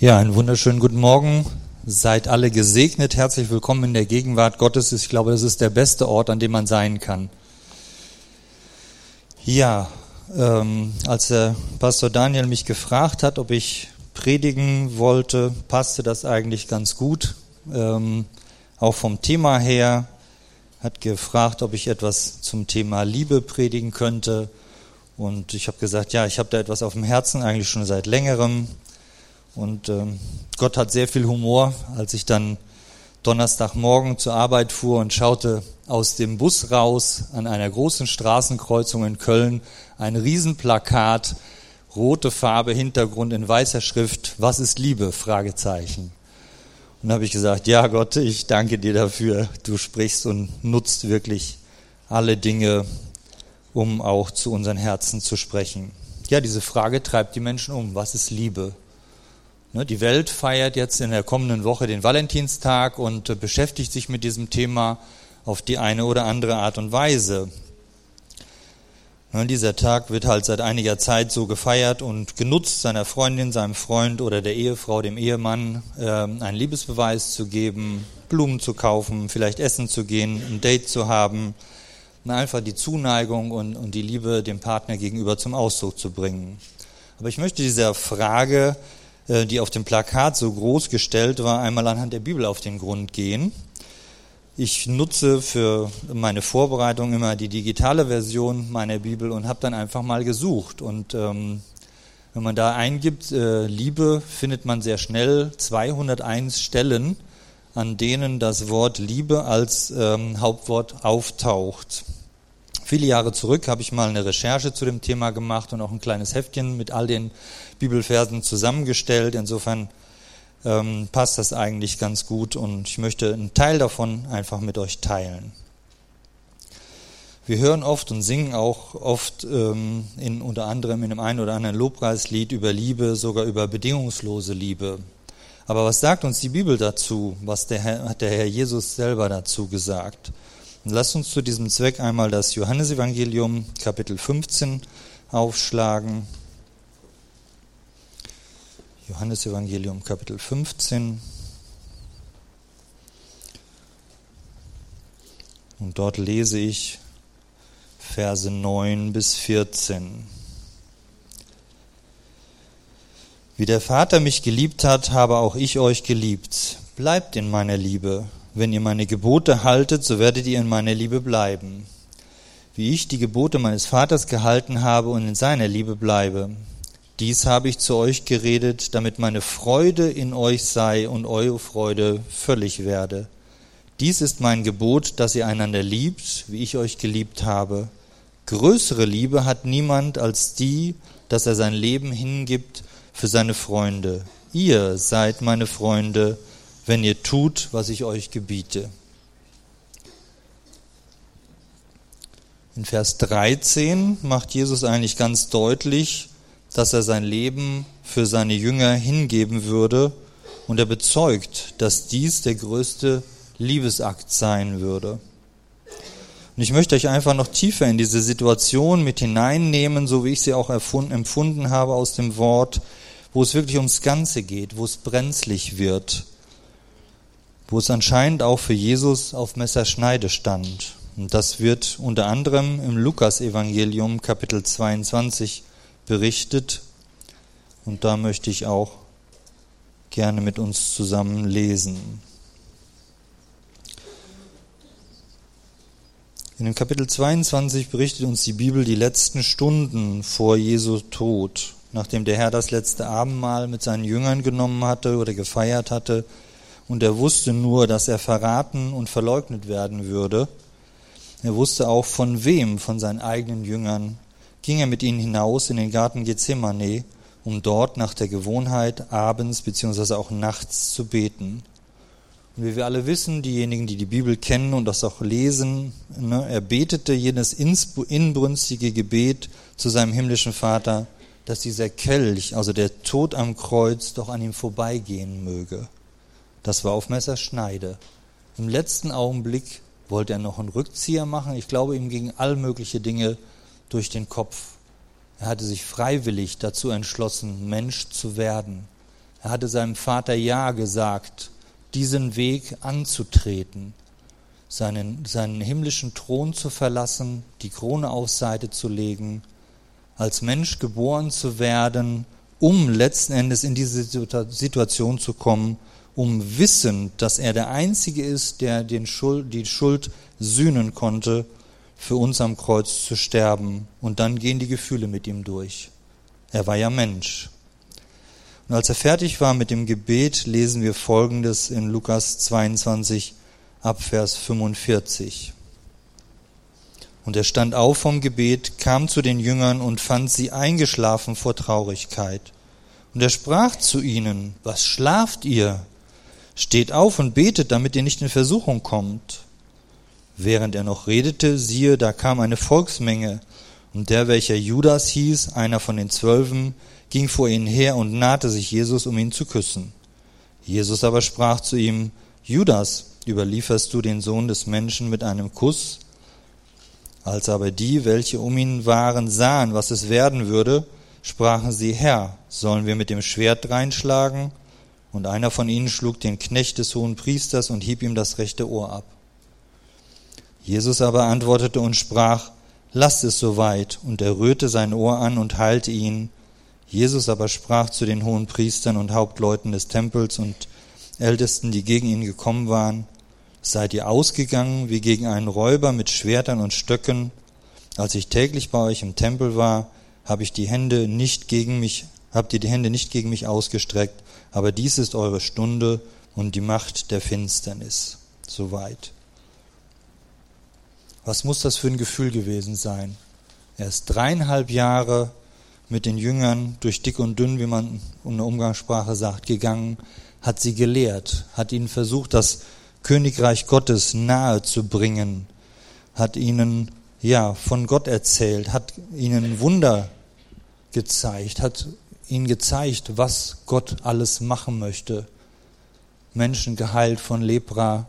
Ja, einen wunderschönen guten Morgen. Seid alle gesegnet. Herzlich willkommen in der Gegenwart Gottes. Ich glaube, das ist der beste Ort, an dem man sein kann. Ja, ähm, als der Pastor Daniel mich gefragt hat, ob ich predigen wollte, passte das eigentlich ganz gut. Ähm, auch vom Thema her hat gefragt, ob ich etwas zum Thema Liebe predigen könnte. Und ich habe gesagt, ja, ich habe da etwas auf dem Herzen, eigentlich schon seit längerem. Und ähm, Gott hat sehr viel Humor, als ich dann Donnerstagmorgen zur Arbeit fuhr und schaute aus dem Bus raus an einer großen Straßenkreuzung in Köln ein Riesenplakat, rote Farbe, Hintergrund in weißer Schrift, was ist Liebe? Fragezeichen. Und habe ich gesagt, ja Gott, ich danke dir dafür, du sprichst und nutzt wirklich alle Dinge, um auch zu unseren Herzen zu sprechen. Ja, diese Frage treibt die Menschen um, was ist Liebe? Ne, die Welt feiert jetzt in der kommenden Woche den Valentinstag und äh, beschäftigt sich mit diesem Thema auf die eine oder andere Art und Weise. Ne, dieser Tag wird halt seit einiger Zeit so gefeiert und genutzt, seiner Freundin, seinem Freund oder der Ehefrau, dem Ehemann ähm, einen Liebesbeweis zu geben, Blumen zu kaufen, vielleicht essen zu gehen, ein Date zu haben, einfach die Zuneigung und, die Liebe dem Partner gegenüber zum Ausdruck zu bringen. Aber ich möchte dieser Frage die auf dem Plakat so groß gestellt war, einmal anhand der Bibel auf den Grund gehen. Ich nutze für meine Vorbereitung immer die digitale Version meiner Bibel und habe dann einfach mal gesucht. Und ähm, wenn man da eingibt, äh, Liebe, findet man sehr schnell 201 Stellen, an denen das Wort Liebe als ähm, Hauptwort auftaucht. Viele Jahre zurück habe ich mal eine Recherche zu dem Thema gemacht und auch ein kleines Heftchen mit all den Bibelversen zusammengestellt. Insofern ähm, passt das eigentlich ganz gut und ich möchte einen Teil davon einfach mit euch teilen. Wir hören oft und singen auch oft ähm, in unter anderem in dem einen oder anderen Lobpreislied über Liebe, sogar über bedingungslose Liebe. Aber was sagt uns die Bibel dazu? Was der Herr, hat der Herr Jesus selber dazu gesagt? Und lasst uns zu diesem Zweck einmal das Johannesevangelium Kapitel 15 aufschlagen. Johannesevangelium Kapitel 15. Und dort lese ich Verse 9 bis 14. Wie der Vater mich geliebt hat, habe auch ich euch geliebt. Bleibt in meiner Liebe. Wenn ihr meine Gebote haltet, so werdet ihr in meiner Liebe bleiben. Wie ich die Gebote meines Vaters gehalten habe und in seiner Liebe bleibe. Dies habe ich zu euch geredet, damit meine Freude in euch sei und eure Freude völlig werde. Dies ist mein Gebot, dass ihr einander liebt, wie ich euch geliebt habe. Größere Liebe hat niemand als die, dass er sein Leben hingibt für seine Freunde. Ihr seid meine Freunde, wenn ihr tut, was ich euch gebiete. In Vers 13 macht Jesus eigentlich ganz deutlich, dass er sein Leben für seine Jünger hingeben würde und er bezeugt, dass dies der größte Liebesakt sein würde. Und ich möchte euch einfach noch tiefer in diese Situation mit hineinnehmen, so wie ich sie auch empfunden habe aus dem Wort, wo es wirklich ums Ganze geht, wo es brenzlig wird, wo es anscheinend auch für Jesus auf Messerschneide stand. Und das wird unter anderem im Lukas-Evangelium Kapitel 22 berichtet. Und da möchte ich auch gerne mit uns zusammen lesen. In dem Kapitel 22 berichtet uns die Bibel die letzten Stunden vor Jesu Tod, nachdem der Herr das letzte Abendmahl mit seinen Jüngern genommen hatte oder gefeiert hatte und er wusste nur, dass er verraten und verleugnet werden würde. Er wusste auch von wem von seinen eigenen Jüngern ging er mit ihnen hinaus in den Garten Gethsemane, um dort nach der Gewohnheit abends bzw. auch nachts zu beten. Und wie wir alle wissen, diejenigen, die die Bibel kennen und das auch lesen, ne, er betete jenes inbrünstige Gebet zu seinem himmlischen Vater, dass dieser Kelch, also der Tod am Kreuz, doch an ihm vorbeigehen möge. Das war auf Messerschneide. Im letzten Augenblick wollte er noch einen Rückzieher machen. Ich glaube, ihm gingen all mögliche Dinge durch den Kopf. Er hatte sich freiwillig dazu entschlossen, Mensch zu werden. Er hatte seinem Vater Ja gesagt, diesen Weg anzutreten, seinen, seinen himmlischen Thron zu verlassen, die Krone auf Seite zu legen, als Mensch geboren zu werden, um letzten Endes in diese Situation zu kommen, um wissend, dass er der Einzige ist, der den Schuld, die Schuld sühnen konnte, für uns am Kreuz zu sterben. Und dann gehen die Gefühle mit ihm durch. Er war ja Mensch. Und als er fertig war mit dem Gebet, lesen wir Folgendes in Lukas 22 ab Vers 45. Und er stand auf vom Gebet, kam zu den Jüngern und fand sie eingeschlafen vor Traurigkeit. Und er sprach zu ihnen, was schlaft ihr? Steht auf und betet, damit ihr nicht in Versuchung kommt. Während er noch redete, siehe, da kam eine Volksmenge, und der, welcher Judas hieß, einer von den Zwölfen, ging vor ihnen her und nahte sich Jesus, um ihn zu küssen. Jesus aber sprach zu ihm, Judas, überlieferst du den Sohn des Menschen mit einem Kuss? Als aber die, welche um ihn waren, sahen, was es werden würde, sprachen sie, Herr, sollen wir mit dem Schwert reinschlagen? Und einer von ihnen schlug den Knecht des hohen Priesters und hieb ihm das rechte Ohr ab. Jesus aber antwortete und sprach, Lasst es soweit, und er rührte sein Ohr an und heilte ihn. Jesus aber sprach zu den hohen Priestern und Hauptleuten des Tempels und Ältesten, die gegen ihn gekommen waren, Seid ihr ausgegangen wie gegen einen Räuber mit Schwertern und Stöcken? Als ich täglich bei euch im Tempel war, habe ich die Hände nicht gegen mich, habt ihr die Hände nicht gegen mich ausgestreckt, aber dies ist eure Stunde und die Macht der Finsternis. Soweit. Was muss das für ein Gefühl gewesen sein? Er ist dreieinhalb Jahre mit den Jüngern durch dick und dünn, wie man in der Umgangssprache sagt, gegangen, hat sie gelehrt, hat ihnen versucht, das Königreich Gottes nahe zu bringen, hat ihnen ja von Gott erzählt, hat ihnen Wunder gezeigt, hat ihnen gezeigt, was Gott alles machen möchte. Menschen geheilt von Lepra,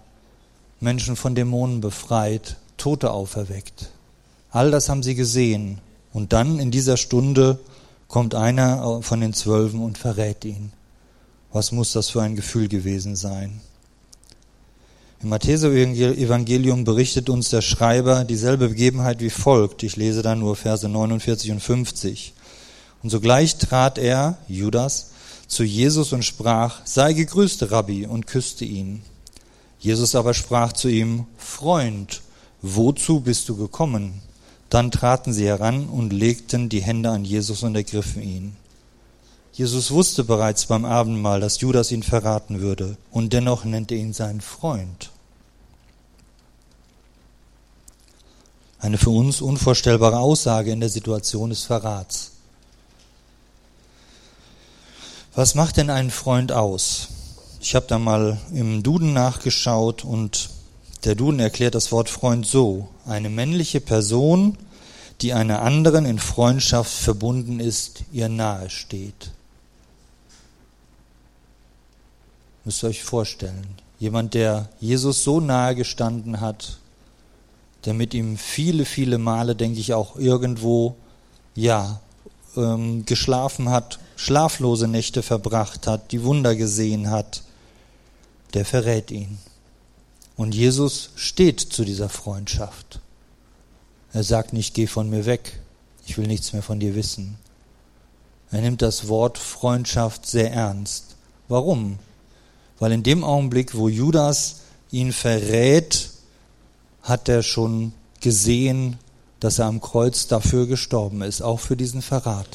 Menschen von Dämonen befreit, Tote auferweckt. All das haben sie gesehen. Und dann in dieser Stunde kommt einer von den Zwölfen und verrät ihn. Was muss das für ein Gefühl gewesen sein? Im Matthäus-Evangelium berichtet uns der Schreiber dieselbe Begebenheit wie folgt. Ich lese da nur Verse 49 und 50. Und sogleich trat er, Judas, zu Jesus und sprach, sei gegrüßt, Rabbi, und küsste ihn. Jesus aber sprach zu ihm, Freund, wozu bist du gekommen? Dann traten sie heran und legten die Hände an Jesus und ergriffen ihn. Jesus wusste bereits beim Abendmahl, dass Judas ihn verraten würde, und dennoch nennt er ihn seinen Freund. Eine für uns unvorstellbare Aussage in der Situation des Verrats. Was macht denn einen Freund aus? Ich habe da mal im Duden nachgeschaut und der Duden erklärt das Wort Freund so. Eine männliche Person, die einer anderen in Freundschaft verbunden ist, ihr nahe steht. Müsst ihr euch vorstellen. Jemand, der Jesus so nahe gestanden hat, der mit ihm viele, viele Male, denke ich, auch irgendwo, ja, ähm, geschlafen hat, schlaflose Nächte verbracht hat, die Wunder gesehen hat, der verrät ihn. Und Jesus steht zu dieser Freundschaft. Er sagt nicht, geh von mir weg, ich will nichts mehr von dir wissen. Er nimmt das Wort Freundschaft sehr ernst. Warum? Weil in dem Augenblick, wo Judas ihn verrät, hat er schon gesehen, dass er am Kreuz dafür gestorben ist, auch für diesen Verrat.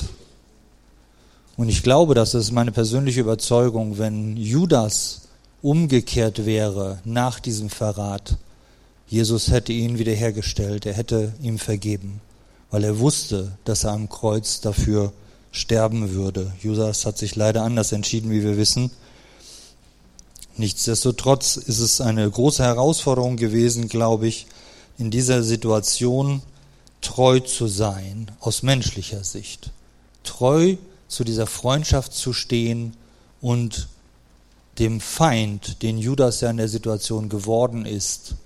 Und ich glaube, das ist meine persönliche Überzeugung, wenn Judas umgekehrt wäre nach diesem Verrat, Jesus hätte ihn wiederhergestellt, er hätte ihm vergeben, weil er wusste, dass er am Kreuz dafür sterben würde. Judas hat sich leider anders entschieden, wie wir wissen. Nichtsdestotrotz ist es eine große Herausforderung gewesen, glaube ich, in dieser Situation treu zu sein, aus menschlicher Sicht. Treu zu dieser Freundschaft zu stehen und dem Feind, den Judas ja in der Situation geworden ist,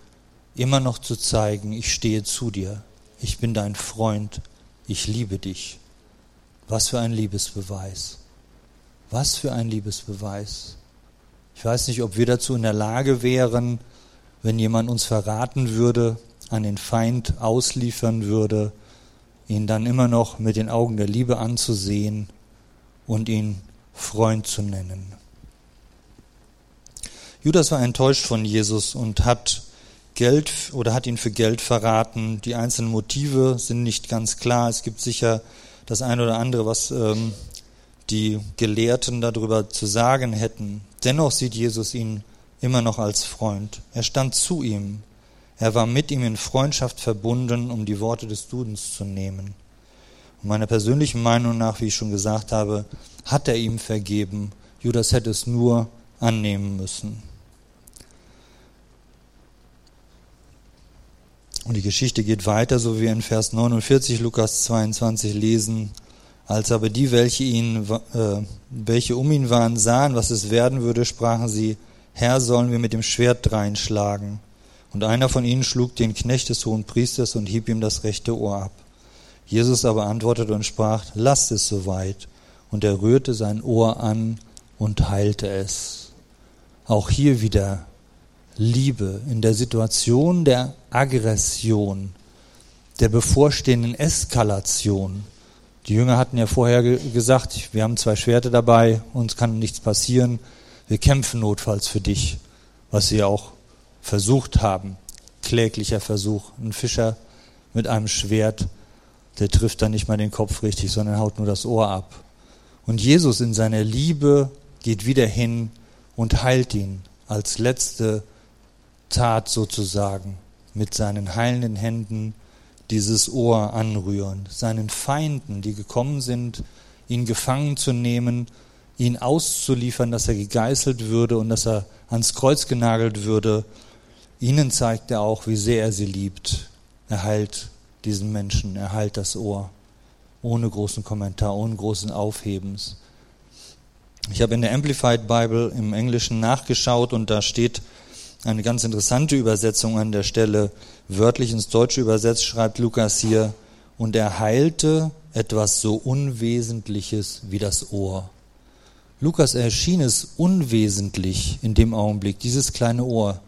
immer noch zu zeigen, ich stehe zu dir, ich bin dein Freund, ich liebe dich. Was für ein Liebesbeweis. Was für ein Liebesbeweis. Ich weiß nicht, ob wir dazu in der Lage wären, wenn jemand uns verraten würde, an den Feind ausliefern würde, ihn dann immer noch mit den Augen der Liebe anzusehen und ihn Freund zu nennen. Judas war enttäuscht von Jesus und hat Geld oder hat ihn für Geld verraten. Die einzelnen Motive sind nicht ganz klar. Es gibt sicher das eine oder andere, was ähm, die Gelehrten darüber zu sagen hätten. Dennoch sieht Jesus ihn immer noch als Freund. Er stand zu ihm. Er war mit ihm in Freundschaft verbunden, um die Worte des Dudens zu nehmen. Und meiner persönlichen Meinung nach, wie ich schon gesagt habe, hat er ihm vergeben. Judas hätte es nur annehmen müssen. Und die Geschichte geht weiter, so wie wir in Vers 49 Lukas 22 lesen. Als aber die, welche, ihn, äh, welche um ihn waren, sahen, was es werden würde, sprachen sie, Herr, sollen wir mit dem Schwert dreinschlagen. Und einer von ihnen schlug den Knecht des hohen Priesters und hieb ihm das rechte Ohr ab. Jesus aber antwortete und sprach, lasst es soweit. Und er rührte sein Ohr an und heilte es. Auch hier wieder Liebe, in der Situation der Aggression, der bevorstehenden Eskalation. Die Jünger hatten ja vorher gesagt, wir haben zwei Schwerte dabei, uns kann nichts passieren, wir kämpfen notfalls für dich, was sie auch versucht haben. Kläglicher Versuch. Ein Fischer mit einem Schwert, der trifft dann nicht mal den Kopf richtig, sondern haut nur das Ohr ab. Und Jesus in seiner Liebe geht wieder hin und heilt ihn als letzte Tat sozusagen mit seinen heilenden Händen dieses Ohr anrühren, seinen Feinden, die gekommen sind, ihn gefangen zu nehmen, ihn auszuliefern, dass er gegeißelt würde und dass er ans Kreuz genagelt würde, ihnen zeigt er auch, wie sehr er sie liebt. Er heilt diesen Menschen, er heilt das Ohr, ohne großen Kommentar, ohne großen Aufhebens. Ich habe in der Amplified Bible im Englischen nachgeschaut und da steht eine ganz interessante Übersetzung an der Stelle. Wörtlich ins Deutsche übersetzt schreibt Lukas hier, und er heilte etwas so Unwesentliches wie das Ohr. Lukas erschien es unwesentlich in dem Augenblick, dieses kleine Ohr.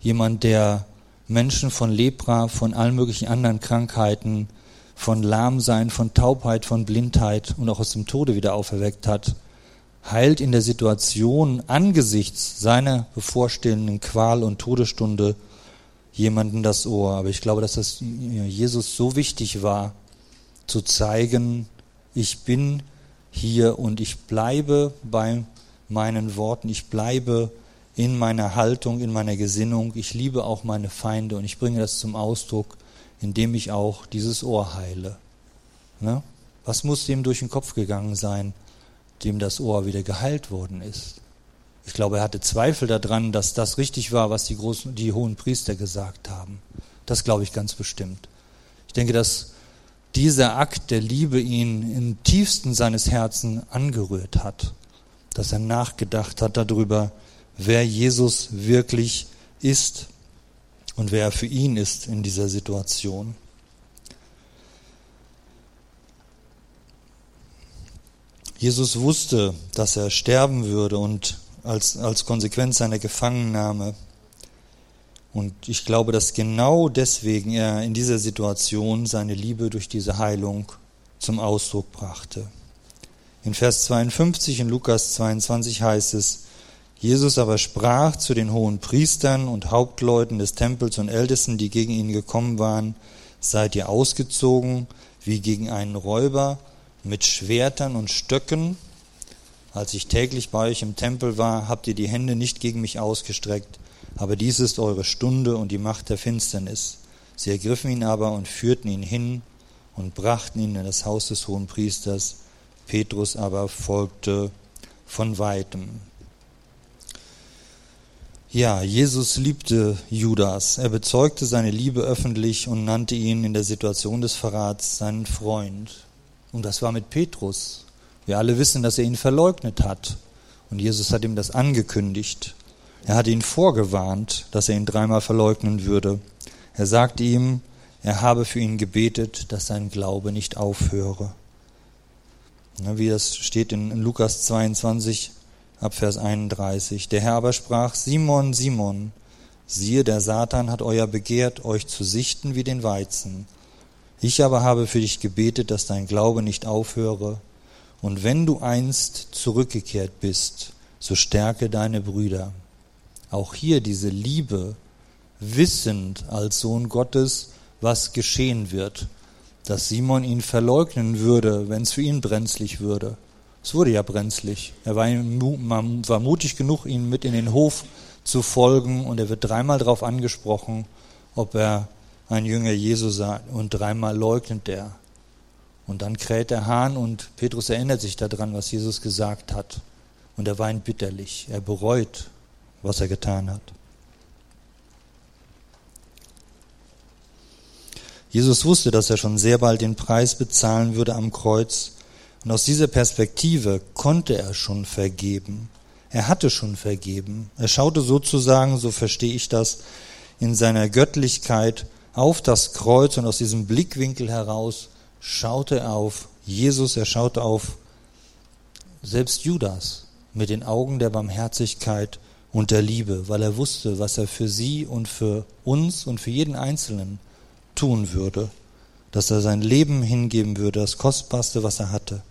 Jemand, der Menschen von Lepra, von allen möglichen anderen Krankheiten, von Lahmsein, von Taubheit, von Blindheit und auch aus dem Tode wieder auferweckt hat heilt in der Situation angesichts seiner bevorstehenden Qual und Todesstunde jemanden das Ohr. Aber ich glaube, dass das Jesus so wichtig war, zu zeigen, ich bin hier und ich bleibe bei meinen Worten, ich bleibe in meiner Haltung, in meiner Gesinnung, ich liebe auch meine Feinde und ich bringe das zum Ausdruck, indem ich auch dieses Ohr heile. Ne? Was muss dem durch den Kopf gegangen sein? dem das Ohr wieder geheilt worden ist. Ich glaube, er hatte Zweifel daran, dass das richtig war, was die, großen, die hohen Priester gesagt haben. Das glaube ich ganz bestimmt. Ich denke, dass dieser Akt der Liebe ihn im tiefsten seines Herzens angerührt hat, dass er nachgedacht hat darüber, wer Jesus wirklich ist und wer er für ihn ist in dieser Situation. Jesus wusste, dass er sterben würde und als, als Konsequenz seiner Gefangennahme. Und ich glaube, dass genau deswegen er in dieser Situation seine Liebe durch diese Heilung zum Ausdruck brachte. In Vers 52 in Lukas 22 heißt es, Jesus aber sprach zu den hohen Priestern und Hauptleuten des Tempels und Ältesten, die gegen ihn gekommen waren, seid ihr ausgezogen wie gegen einen Räuber mit Schwertern und Stöcken. Als ich täglich bei euch im Tempel war, habt ihr die Hände nicht gegen mich ausgestreckt, aber dies ist eure Stunde und die Macht der Finsternis. Sie ergriffen ihn aber und führten ihn hin und brachten ihn in das Haus des hohen Priesters. Petrus aber folgte von weitem. Ja, Jesus liebte Judas. Er bezeugte seine Liebe öffentlich und nannte ihn in der Situation des Verrats seinen Freund. Und das war mit Petrus. Wir alle wissen, dass er ihn verleugnet hat. Und Jesus hat ihm das angekündigt. Er hat ihn vorgewarnt, dass er ihn dreimal verleugnen würde. Er sagte ihm, er habe für ihn gebetet, dass sein Glaube nicht aufhöre. Wie das steht in Lukas 22 ab Vers 31. Der Herr aber sprach, Simon, Simon, siehe, der Satan hat euer begehrt, euch zu sichten wie den Weizen. Ich aber habe für dich gebetet, dass dein Glaube nicht aufhöre. Und wenn du einst zurückgekehrt bist, so stärke deine Brüder. Auch hier diese Liebe, wissend als Sohn Gottes, was geschehen wird, dass Simon ihn verleugnen würde, wenn es für ihn brenzlig würde. Es wurde ja brenzlig. Er war, war mutig genug, ihn mit in den Hof zu folgen und er wird dreimal darauf angesprochen, ob er ein Jünger Jesu sei und dreimal leugnet er. Und dann kräht der Hahn und Petrus erinnert sich daran, was Jesus gesagt hat. Und er weint bitterlich. Er bereut, was er getan hat. Jesus wusste, dass er schon sehr bald den Preis bezahlen würde am Kreuz. Und aus dieser Perspektive konnte er schon vergeben. Er hatte schon vergeben. Er schaute sozusagen, so verstehe ich das, in seiner Göttlichkeit auf das Kreuz und aus diesem Blickwinkel heraus schaute er auf Jesus, er schaute auf selbst Judas mit den Augen der Barmherzigkeit und der Liebe, weil er wusste, was er für sie und für uns und für jeden Einzelnen tun würde, dass er sein Leben hingeben würde, das Kostbarste, was er hatte.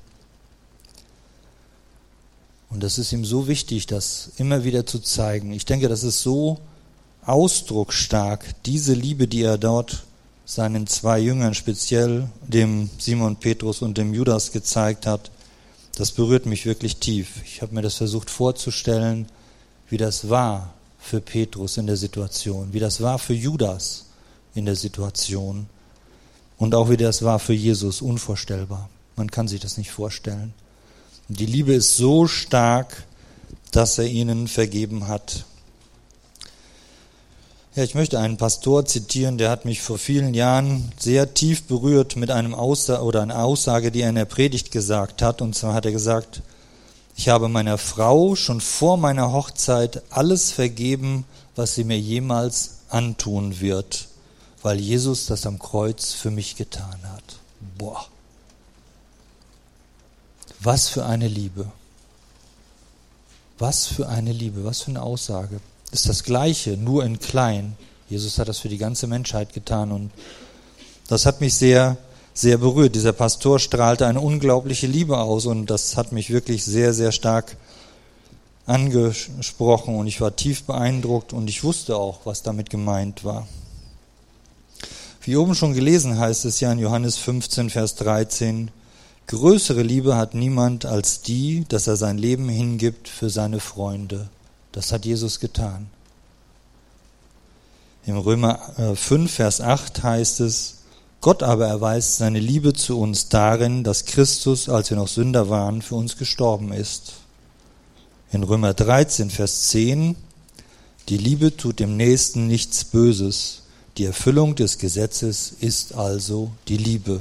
Und das ist ihm so wichtig, das immer wieder zu zeigen. Ich denke, das ist so ausdrucksstark, diese Liebe, die er dort seinen zwei Jüngern, speziell dem Simon Petrus und dem Judas gezeigt hat, das berührt mich wirklich tief. Ich habe mir das versucht vorzustellen, wie das war für Petrus in der Situation, wie das war für Judas in der Situation und auch wie das war für Jesus, unvorstellbar. Man kann sich das nicht vorstellen. Die Liebe ist so stark, dass er ihnen vergeben hat. Ja, ich möchte einen Pastor zitieren, der hat mich vor vielen Jahren sehr tief berührt mit einem Aussage oder einer Aussage, die er in der Predigt gesagt hat. Und zwar hat er gesagt, ich habe meiner Frau schon vor meiner Hochzeit alles vergeben, was sie mir jemals antun wird weil Jesus das am Kreuz für mich getan hat. Boah. Was für eine Liebe. Was für eine Liebe, was für eine Aussage. Ist das Gleiche, nur in klein. Jesus hat das für die ganze Menschheit getan und das hat mich sehr, sehr berührt. Dieser Pastor strahlte eine unglaubliche Liebe aus und das hat mich wirklich sehr, sehr stark angesprochen und ich war tief beeindruckt und ich wusste auch, was damit gemeint war. Wie oben schon gelesen heißt es ja in Johannes 15, Vers 13, größere Liebe hat niemand als die, dass er sein Leben hingibt für seine Freunde. Das hat Jesus getan. Im Römer 5, äh, Vers 8 heißt es, Gott aber erweist seine Liebe zu uns darin, dass Christus, als wir noch Sünder waren, für uns gestorben ist. In Römer 13, Vers 10, die Liebe tut dem Nächsten nichts Böses. Die Erfüllung des Gesetzes ist also die Liebe.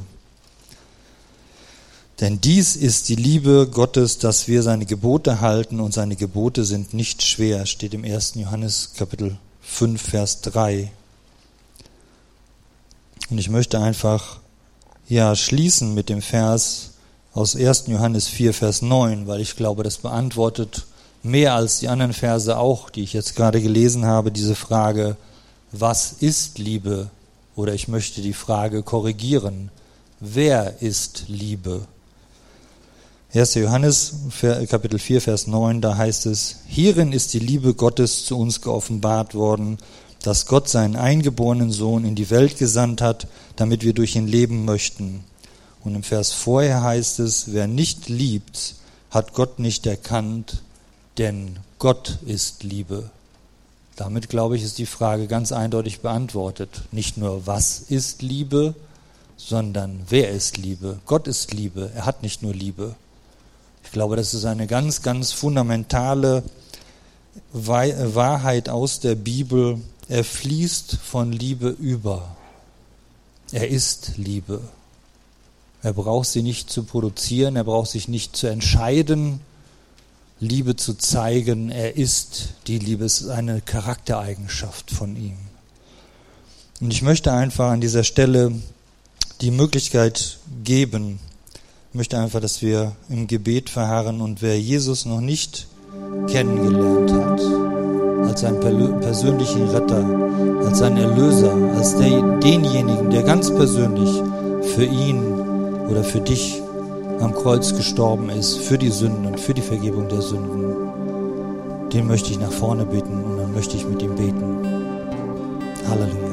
Denn dies ist die Liebe Gottes, dass wir seine Gebote halten und seine Gebote sind nicht schwer, steht im 1. Johannes Kapitel 5, Vers 3. Und ich möchte einfach ja schließen mit dem Vers aus 1. Johannes 4, Vers 9, weil ich glaube, das beantwortet mehr als die anderen Verse auch, die ich jetzt gerade gelesen habe, diese Frage, was ist Liebe? Oder ich möchte die Frage korrigieren, wer ist Liebe? 1. Johannes Kapitel 4, Vers 9, da heißt es, hierin ist die Liebe Gottes zu uns geoffenbart worden, dass Gott seinen eingeborenen Sohn in die Welt gesandt hat, damit wir durch ihn leben möchten. Und im Vers vorher heißt es, wer nicht liebt, hat Gott nicht erkannt, denn Gott ist Liebe. Damit, glaube ich, ist die Frage ganz eindeutig beantwortet. Nicht nur, was ist Liebe, sondern wer ist Liebe? Gott ist Liebe. Er hat nicht nur Liebe. Ich glaube, das ist eine ganz, ganz fundamentale Wahrheit aus der Bibel. Er fließt von Liebe über. Er ist Liebe. Er braucht sie nicht zu produzieren, er braucht sich nicht zu entscheiden, Liebe zu zeigen. Er ist die Liebe, es ist eine Charaktereigenschaft von ihm. Und ich möchte einfach an dieser Stelle die Möglichkeit geben, Ich möchte einfach, dass wir im Gebet verharren und wer Jesus noch nicht kennengelernt hat, als seinen persönlichen Retter, als seinen Erlöser, als der, denjenigen, der ganz persönlich für ihn oder für dich am Kreuz gestorben ist, für die Sünden, für die Vergebung der Sünden, den möchte ich nach vorne beten und dann möchte ich mit ihm beten. Halleluja.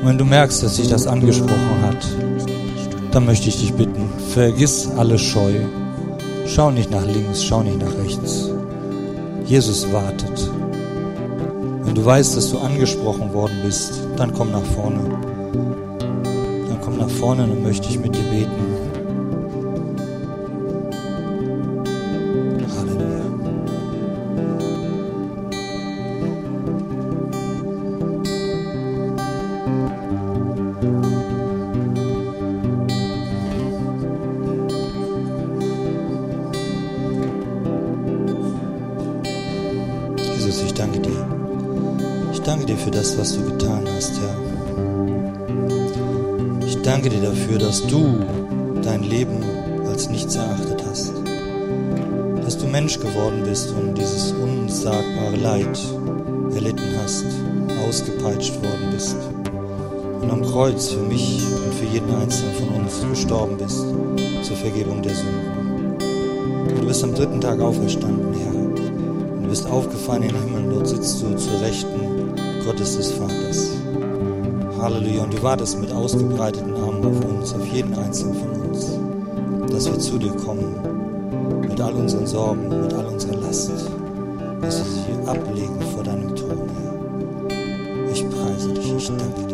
Und wenn du merkst, dass sich das angesprochen hat, dann möchte ich dich bitten, vergiss alle Scheu. Schau nicht nach links, schau nicht nach rechts. Jesus wartet. Wenn du weißt, dass du angesprochen worden bist, dann komm nach vorne. Dann komm nach vorne und möchte ich mit dir beten. Dafür, dass du dein Leben als nichts erachtet hast. Dass du Mensch geworden bist und dieses unsagbare Leid erlitten hast, ausgepeitscht worden bist und am Kreuz für mich und für jeden Einzelnen von uns gestorben bist zur Vergebung der Sünden. Du bist am dritten Tag auferstanden, Herr. Und du bist aufgefahren in den Himmel, dort sitzt du zur Rechten Gottes des Vaters. Halleluja. Und du wartest mit ausgebreiteten Armen auf uns, auf jeden einzelnen von uns, dass wir zu dir kommen, mit all unseren Sorgen, mit all unserer Last, dass wir sie ablegen vor deinem Thron, Herr. Ich preise dich, ich danke dir.